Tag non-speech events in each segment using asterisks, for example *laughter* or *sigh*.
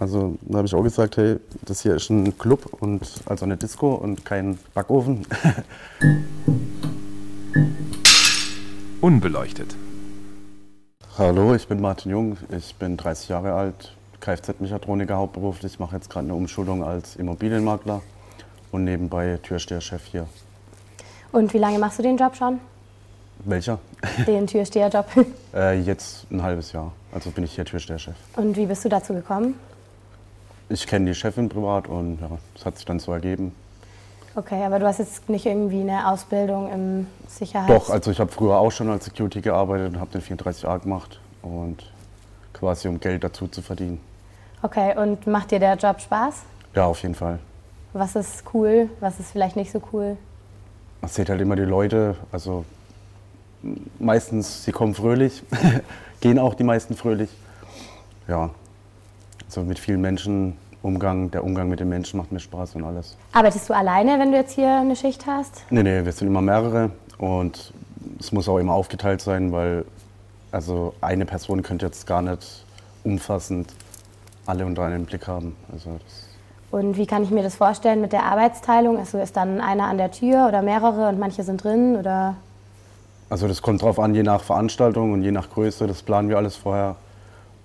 Also da habe ich auch gesagt, hey, das hier ist ein Club und also eine Disco und kein Backofen. *laughs* Unbeleuchtet. Hallo, ich bin Martin Jung, ich bin 30 Jahre alt, Kfz-Mechatroniker hauptberuflich, mache jetzt gerade eine Umschulung als Immobilienmakler und nebenbei Türsteherchef hier. Und wie lange machst du den Job schon? Welcher? Den Türsteherjob. *laughs* Äh, jetzt ein halbes Jahr, also bin ich hier Türsteherchef. Und wie bist du dazu gekommen? Ich kenne die Chefin privat und ja, das hat sich dann so ergeben. Okay, aber du hast jetzt nicht irgendwie eine Ausbildung im Sicherheits... Doch, also ich habe früher auch schon als Security gearbeitet und habe den 34a gemacht und quasi um Geld dazu zu verdienen. Okay, und macht dir der Job Spaß? Ja, auf jeden Fall. Was ist cool, was ist vielleicht nicht so cool? Man sieht halt immer die Leute, also meistens, sie kommen fröhlich, *laughs* gehen auch die meisten fröhlich. Ja, also mit vielen Menschen Umgang, der Umgang mit den Menschen macht mir Spaß und alles. Arbeitest du alleine, wenn du jetzt hier eine Schicht hast? Nee, nee, wir sind immer mehrere und es muss auch immer aufgeteilt sein, weil also eine Person könnte jetzt gar nicht umfassend alle unter einen Blick haben. Also das Und wie kann ich mir das vorstellen mit der Arbeitsteilung? Also ist dann einer an der Tür oder mehrere und manche sind drin oder? Also das kommt drauf an, je nach Veranstaltung und je nach Größe. Das planen wir alles vorher.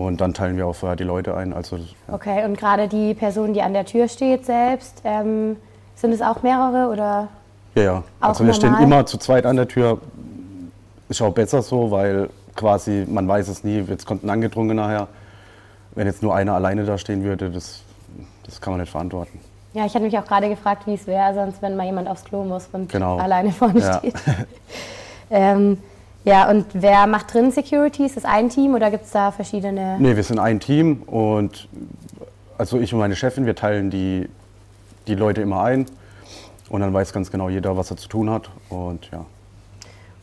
Und dann teilen wir auch vorher die Leute ein. Also, ja. Okay, und gerade die Person, die an der Tür steht selbst, ähm, sind es auch mehrere oder? ja, ja. Also wir stehen normal? immer zu zweit an der Tür. Ist auch besser so, weil quasi man weiß es nie, jetzt kommt ein Angedrungener nachher. Wenn jetzt nur einer alleine da stehen würde, das, das kann man nicht verantworten. Ja, ich hatte mich auch gerade gefragt, wie es wäre, sonst wenn mal jemand aufs Klo muss und Genau. alleine *laughs* vorne Ja. steht. *laughs* ähm, ja, und wer macht drin Security? Ist das ein Team oder gibt es da verschiedene? Nee, wir sind ein Team und also ich und meine Chefin, wir teilen die, die Leute immer ein. Und dann weiß ganz genau jeder, was er zu tun hat. Und ja.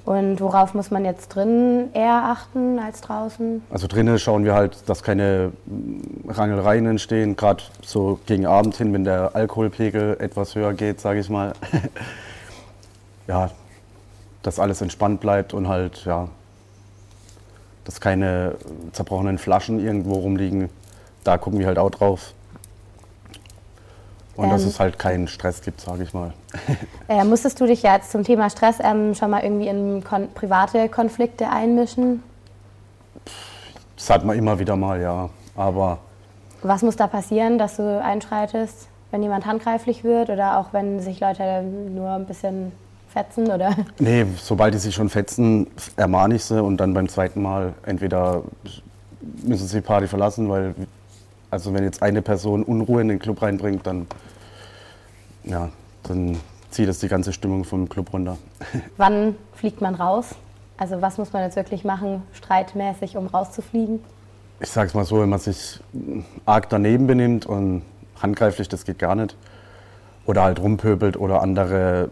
Und worauf muss man jetzt drin eher achten als draußen? Also drinnen schauen wir halt, dass keine Rangeleien entstehen, gerade so gegen Abend hin, wenn der Alkoholpegel etwas höher geht, sage ich mal. *laughs* ja, dass alles entspannt bleibt und halt, ja, dass keine zerbrochenen Flaschen irgendwo rumliegen. Da gucken wir halt auch drauf. Und dass Ähm. es halt keinen Stress gibt, sage ich mal. *laughs* Äh, musstest du dich ja jetzt zum Thema Stress ähm, schon mal irgendwie in kon private Konflikte einmischen? Das hat man immer wieder mal, ja. Aber Was muss da passieren, dass du einschreitest, wenn jemand handgreiflich wird oder auch wenn sich Leute nur ein bisschen fetzen oder? Nee, sobald die sich schon fetzen, ermahne ich sie und dann beim zweiten Mal entweder müssen sie die Party verlassen, weil also wenn jetzt eine Person Unruhe in den Club reinbringt, dann ja, dann zieht es die ganze Stimmung vom Club runter. *laughs* Wann fliegt man raus? Also was muss man jetzt wirklich machen, streitmäßig, um rauszufliegen? Ich sag's mal so, wenn man sich arg daneben benimmt und handgreiflich, das geht gar nicht. Oder halt rumpöbelt oder andere.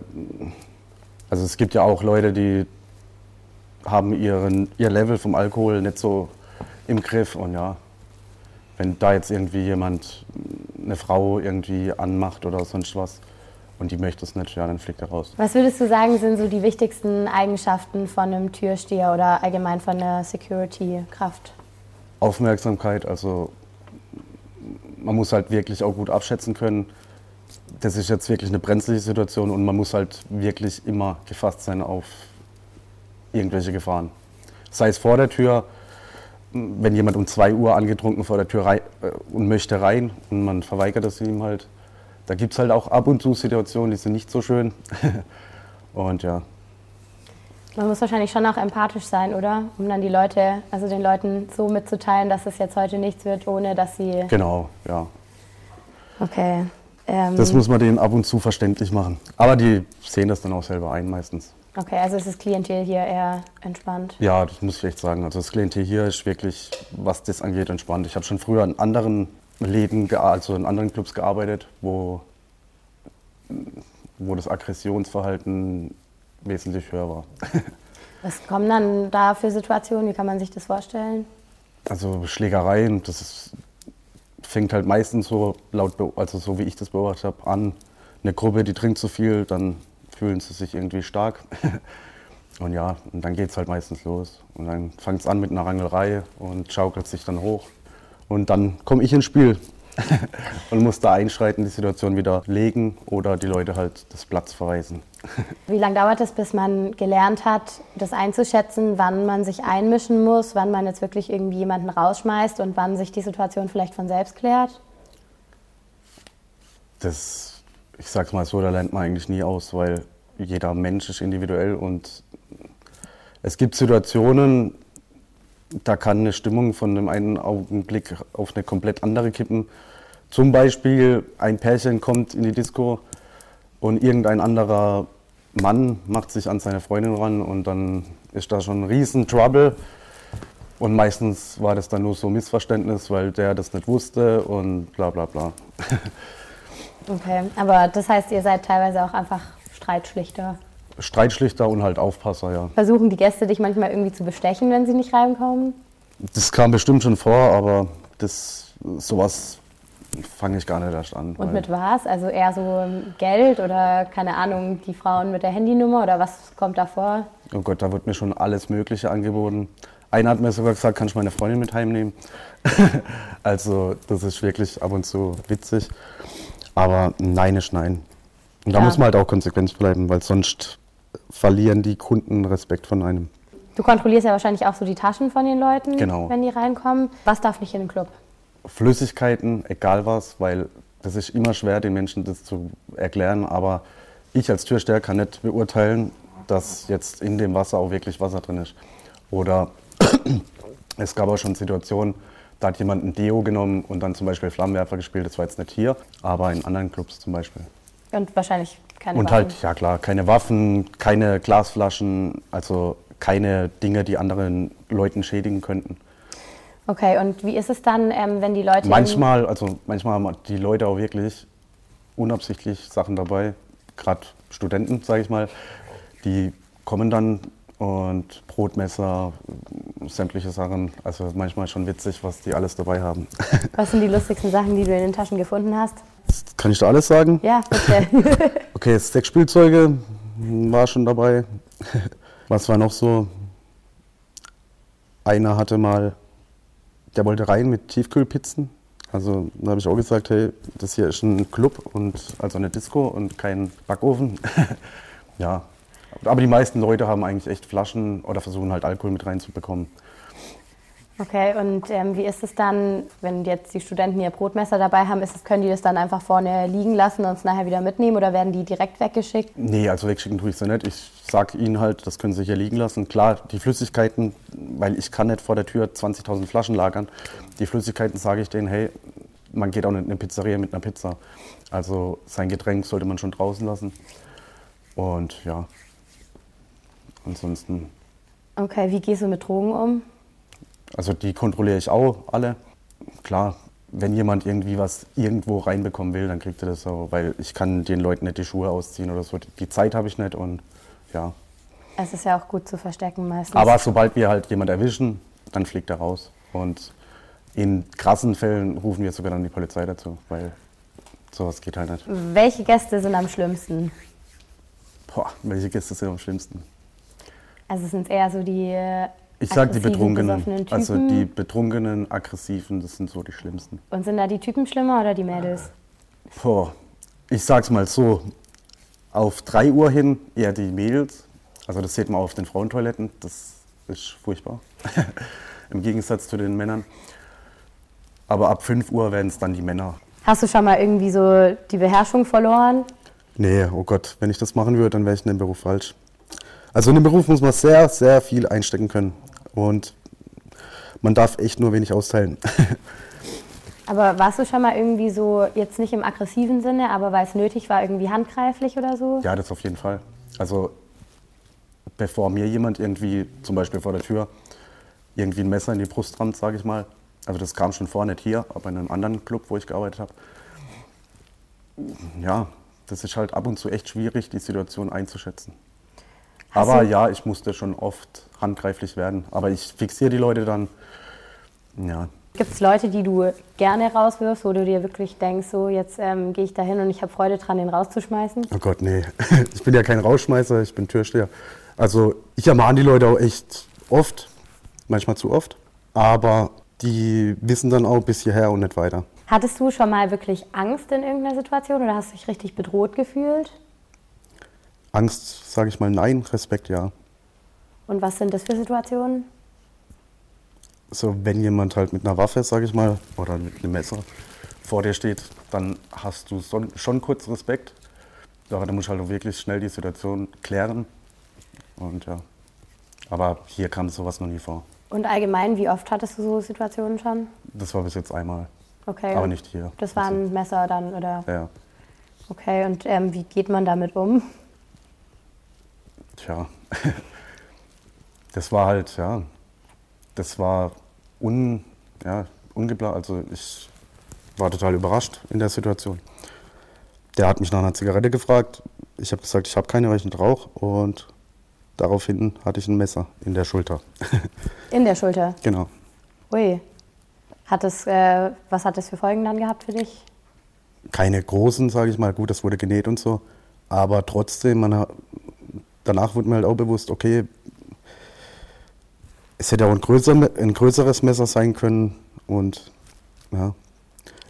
Also es gibt ja auch Leute, die haben ihren, ihr Level vom Alkohol nicht so im Griff. Und ja, wenn da jetzt irgendwie jemand eine Frau irgendwie anmacht oder sonst was und die möchte es nicht, ja, dann fliegt er raus. Was würdest du sagen, sind so die wichtigsten Eigenschaften von einem Türsteher oder allgemein von einer Security-Kraft? Aufmerksamkeit, also man muss halt wirklich auch gut abschätzen können. Das ist jetzt wirklich eine brenzliche Situation und man muss halt wirklich immer gefasst sein auf irgendwelche Gefahren. Sei es vor der Tür, wenn jemand um 2 Uhr angetrunken vor der Tür rein, äh, und möchte rein und man verweigert es ihm halt. Da gibt es halt auch ab und zu Situationen, die sind nicht so schön. *laughs* und ja, Man muss wahrscheinlich schon auch empathisch sein, oder? Um dann die Leute, also den Leuten so mitzuteilen, dass es jetzt heute nichts wird, ohne dass sie. genau, ja. Okay. Ähm, Das muss man denen ab und zu verständlich machen. Aber die sehen das dann auch selber ein meistens. okay, also ist das Klientel hier eher entspannt. Ja, das muss ich echt sagen. Also das Klientel hier ist wirklich, was das angeht, entspannt. Ich habe schon früher in anderen Läden, also in anderen Clubs gearbeitet, wo, wo das Aggressionsverhalten wesentlich höher war. *laughs* Was kommen dann da für Situationen? Wie kann man sich das vorstellen? Also Schlägereien, das ist, fängt halt meistens so laut, also so wie ich das beobachtet habe, an. Eine Gruppe, die trinkt zu viel, dann fühlen sie sich irgendwie stark. *laughs* Und ja, und dann geht es halt meistens los. Und dann fängt es an mit einer Rangelei und schaukelt sich dann hoch. Und dann komme ich ins Spiel. *laughs* und muss da einschreiten, die Situation wieder legen oder die Leute halt das Platz verweisen. *laughs* Wie lange dauert es, bis man gelernt hat, das einzuschätzen, wann man sich einmischen muss, wann man jetzt wirklich irgendwie jemanden rausschmeißt und wann sich die Situation vielleicht von selbst klärt? Das, ich sag's mal so, da lernt man eigentlich nie aus, weil jeder Mensch ist individuell und es gibt Situationen, da kann eine Stimmung von dem einen Augenblick auf eine komplett andere kippen. Zum Beispiel ein Pärchen kommt in die Disco und irgendein anderer Mann macht sich an seine Freundin ran und dann ist da schon ein riesen Trouble. Und meistens war das dann nur so Missverständnis, weil der das nicht wusste und bla bla bla. *laughs* Okay, aber das heißt, ihr seid teilweise auch einfach Streitschlichter. Streitschlichter und halt Aufpasser, ja. Versuchen die Gäste dich manchmal irgendwie zu bestechen, wenn sie nicht reinkommen? Das kam bestimmt schon vor, aber das sowas fange ich gar nicht erst an. Und mit was? Also eher so Geld oder keine Ahnung, die Frauen mit der Handynummer oder was kommt da vor? Oh Gott, da wird mir schon alles Mögliche angeboten. Einer hat mir sogar gesagt, kann ich meine Freundin mit heimnehmen? *laughs* also das ist wirklich ab und zu witzig. Aber nein ist nein. Und da ja. muss man halt auch konsequent bleiben, weil sonst verlieren die Kunden Respekt von einem. Du kontrollierst ja wahrscheinlich auch so die Taschen von den Leuten, genau. wenn die reinkommen. Was darf nicht in den Club? Flüssigkeiten, egal was, weil das ist immer schwer, den Menschen das zu erklären. Aber ich als Türsteher kann nicht beurteilen, dass jetzt in dem Wasser auch wirklich Wasser drin ist. Oder *clears throat* es gab auch schon Situationen, da hat jemand ein Deo genommen und dann zum Beispiel Flammenwerfer gespielt. Das war jetzt nicht hier, aber in anderen Clubs zum Beispiel. Und wahrscheinlich keine und halt, Waffen. Halt, ja klar, keine Waffen, keine Glasflaschen, also keine Dinge, die anderen Leuten schädigen könnten. Okay, und wie ist es dann, ähm, wenn die Leute. Manchmal, also manchmal haben die Leute auch wirklich unabsichtlich Sachen dabei, gerade Studenten, sage ich mal, die kommen dann und Brotmesser, sämtliche Sachen. Also manchmal schon witzig, was die alles dabei haben. Was sind die lustigsten Sachen, die du in den Taschen gefunden hast? Kann ich da alles sagen? Ja, bitte. *laughs* okay, sechs Spielzeuge war schon dabei. *laughs* Was war noch so? Einer hatte mal, der wollte rein mit Tiefkühlpizzen. Also da habe ich auch gesagt, hey, das hier ist ein Club und also eine Disco und kein Backofen. *laughs* ja, aber die meisten Leute haben eigentlich echt Flaschen oder versuchen halt Alkohol mit reinzubekommen. Okay, und ähm, wie ist es dann, wenn jetzt die Studenten ihr Brotmesser dabei haben, ist es, können die das dann einfach vorne liegen lassen und es nachher wieder mitnehmen oder werden die direkt weggeschickt? Nee, also wegschicken tue ich sie nicht. Ich sage ihnen halt, das können sie hier liegen lassen. Klar, die Flüssigkeiten, weil ich kann nicht vor der Tür 20.000 Flaschen lagern. Die Flüssigkeiten sage ich denen, hey, man geht auch nicht in eine Pizzeria mit einer Pizza. Also sein Getränk sollte man schon draußen lassen. Und ja, ansonsten. Okay, wie gehst du mit Drogen um? Also die kontrolliere ich auch alle. Klar, wenn jemand irgendwie was irgendwo reinbekommen will, dann kriegt er das so, weil ich kann den Leuten nicht die Schuhe ausziehen oder so. Die Zeit habe ich nicht und ja. Es ist ja auch gut zu verstecken meistens. Aber sobald wir halt jemand erwischen, dann fliegt er raus. Und in krassen Fällen rufen wir sogar dann die Polizei dazu, weil sowas geht halt nicht. Welche Gäste sind am schlimmsten? Boah, welche Gäste sind am schlimmsten? Also sind es eher so die ich sag die Betrunkenen. Also die Betrunkenen, Aggressiven, das sind so die schlimmsten. Und sind da die Typen schlimmer oder die Mädels? Boah, ich sag's mal so. Auf 3 Uhr hin eher die Mädels. Also das sieht man auf den Frauentoiletten. Das ist furchtbar. *laughs* Im Gegensatz zu den Männern. Aber ab 5 Uhr werden es dann die Männer. Hast du schon mal irgendwie so die Beherrschung verloren? Nee, oh Gott, wenn ich das machen würde, dann wäre ich in dem Beruf falsch. Also in dem Beruf muss man sehr, sehr viel einstecken können. Und man darf echt nur wenig austeilen. *laughs* Aber warst du schon mal irgendwie so, jetzt nicht im aggressiven Sinne, aber weil es nötig war, irgendwie handgreiflich oder so? Ja, das auf jeden Fall. Also bevor mir jemand irgendwie, zum Beispiel vor der Tür, irgendwie ein Messer in die Brust rammt, sage ich mal. Also das kam schon vor, nicht hier, aber in einem anderen Club, wo ich gearbeitet habe. Ja, das ist halt ab und zu echt schwierig, die Situation einzuschätzen. Aber ja, ich musste schon oft handgreiflich werden. Aber ich fixiere die Leute dann. Ja. Gibt es Leute, die du gerne rauswirfst, wo du dir wirklich denkst, so jetzt ähm, gehe ich da hin und ich habe Freude dran, den rauszuschmeißen? Oh Gott, nee. *laughs* Ich bin ja kein Rausschmeißer, ich bin Türsteher. Also ich ermahne die Leute auch echt oft, manchmal zu oft. Aber die wissen dann auch bis hierher und nicht weiter. Hattest du schon mal wirklich Angst in irgendeiner Situation oder hast du dich richtig bedroht gefühlt? Angst, sage ich mal, nein, Respekt, ja. Und was sind das für Situationen? So, wenn jemand halt mit einer Waffe, sage ich mal, oder mit einem Messer vor dir steht, dann hast du schon kurz Respekt. Aber dann musst du halt auch wirklich schnell die Situation klären. Und ja. Aber hier kam sowas noch nie vor. Und allgemein, wie oft hattest du so Situationen schon? Das war bis jetzt einmal. Okay. Aber nicht hier. Das war ein Messer dann, oder? Ja. Okay, und ähm, wie geht man damit um? Tja. *laughs* Das war halt, ja. Das war un, ja, ungeplant. Also ich war total überrascht in der Situation. Der hat mich nach einer Zigarette gefragt. Ich habe gesagt, ich habe keine, weil ich nicht rauche. Und daraufhin hatte ich ein Messer in der Schulter. *laughs* In der Schulter. genau. Ui. Hat es, äh, was hat das für Folgen dann gehabt für dich? Keine großen, sage ich mal. Gut, das wurde genäht und so. Aber trotzdem, man, danach wurde mir halt auch bewusst, okay, es hätte auch ein, größer, ein größeres Messer sein können. Und ja.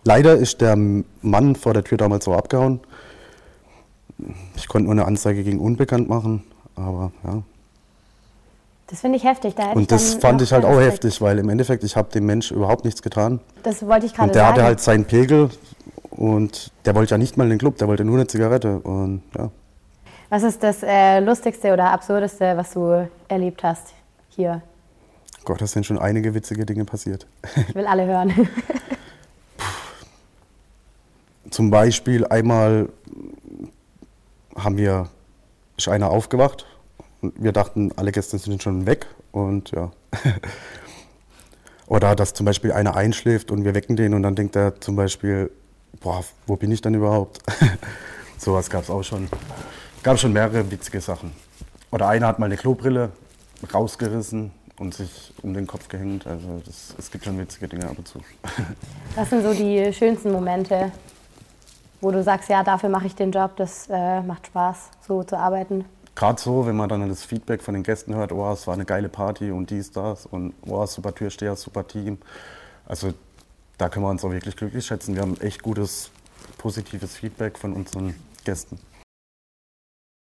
Leider ist der Mann vor der Tür damals so abgehauen. Ich konnte nur eine Anzeige gegen Unbekannt machen, aber ja. Das finde ich heftig. Da Und das fand ich halt auch Respekt. heftig, weil im Endeffekt, ich habe dem Mensch überhaupt nichts getan. Das wollte ich gerade Und der sagen. hatte halt seinen Pegel und der wollte ja nicht mal in den Club, der wollte nur eine Zigarette. Und ja, was ist das äh, Lustigste oder Absurdeste, was du erlebt hast hier? Gott, das sind schon einige witzige Dinge passiert. Ich will alle hören. *laughs* Zum Beispiel einmal haben wir, ist einer aufgewacht und wir dachten, alle Gäste sind schon weg und ja. *laughs* Oder dass zum Beispiel einer einschläft und wir wecken den und dann denkt er zum Beispiel, boah, wo bin ich denn überhaupt? *laughs* Sowas gab es auch schon. Gab schon mehrere witzige Sachen. Oder einer hat mal eine Klobrille rausgerissen und sich um den Kopf gehängt. Also das, es gibt schon witzige Dinge ab und zu. *laughs* Was sind so die schönsten Momente, wo du sagst, ja, dafür mache ich den Job, das äh, macht Spaß, so zu arbeiten? Gerade so, wenn man dann das Feedback von den Gästen hört, oh, es war eine geile Party und dies, das und oh, super Türsteher, super Team. Also da können wir uns auch wirklich glücklich schätzen. Wir haben echt gutes, positives Feedback von unseren Gästen.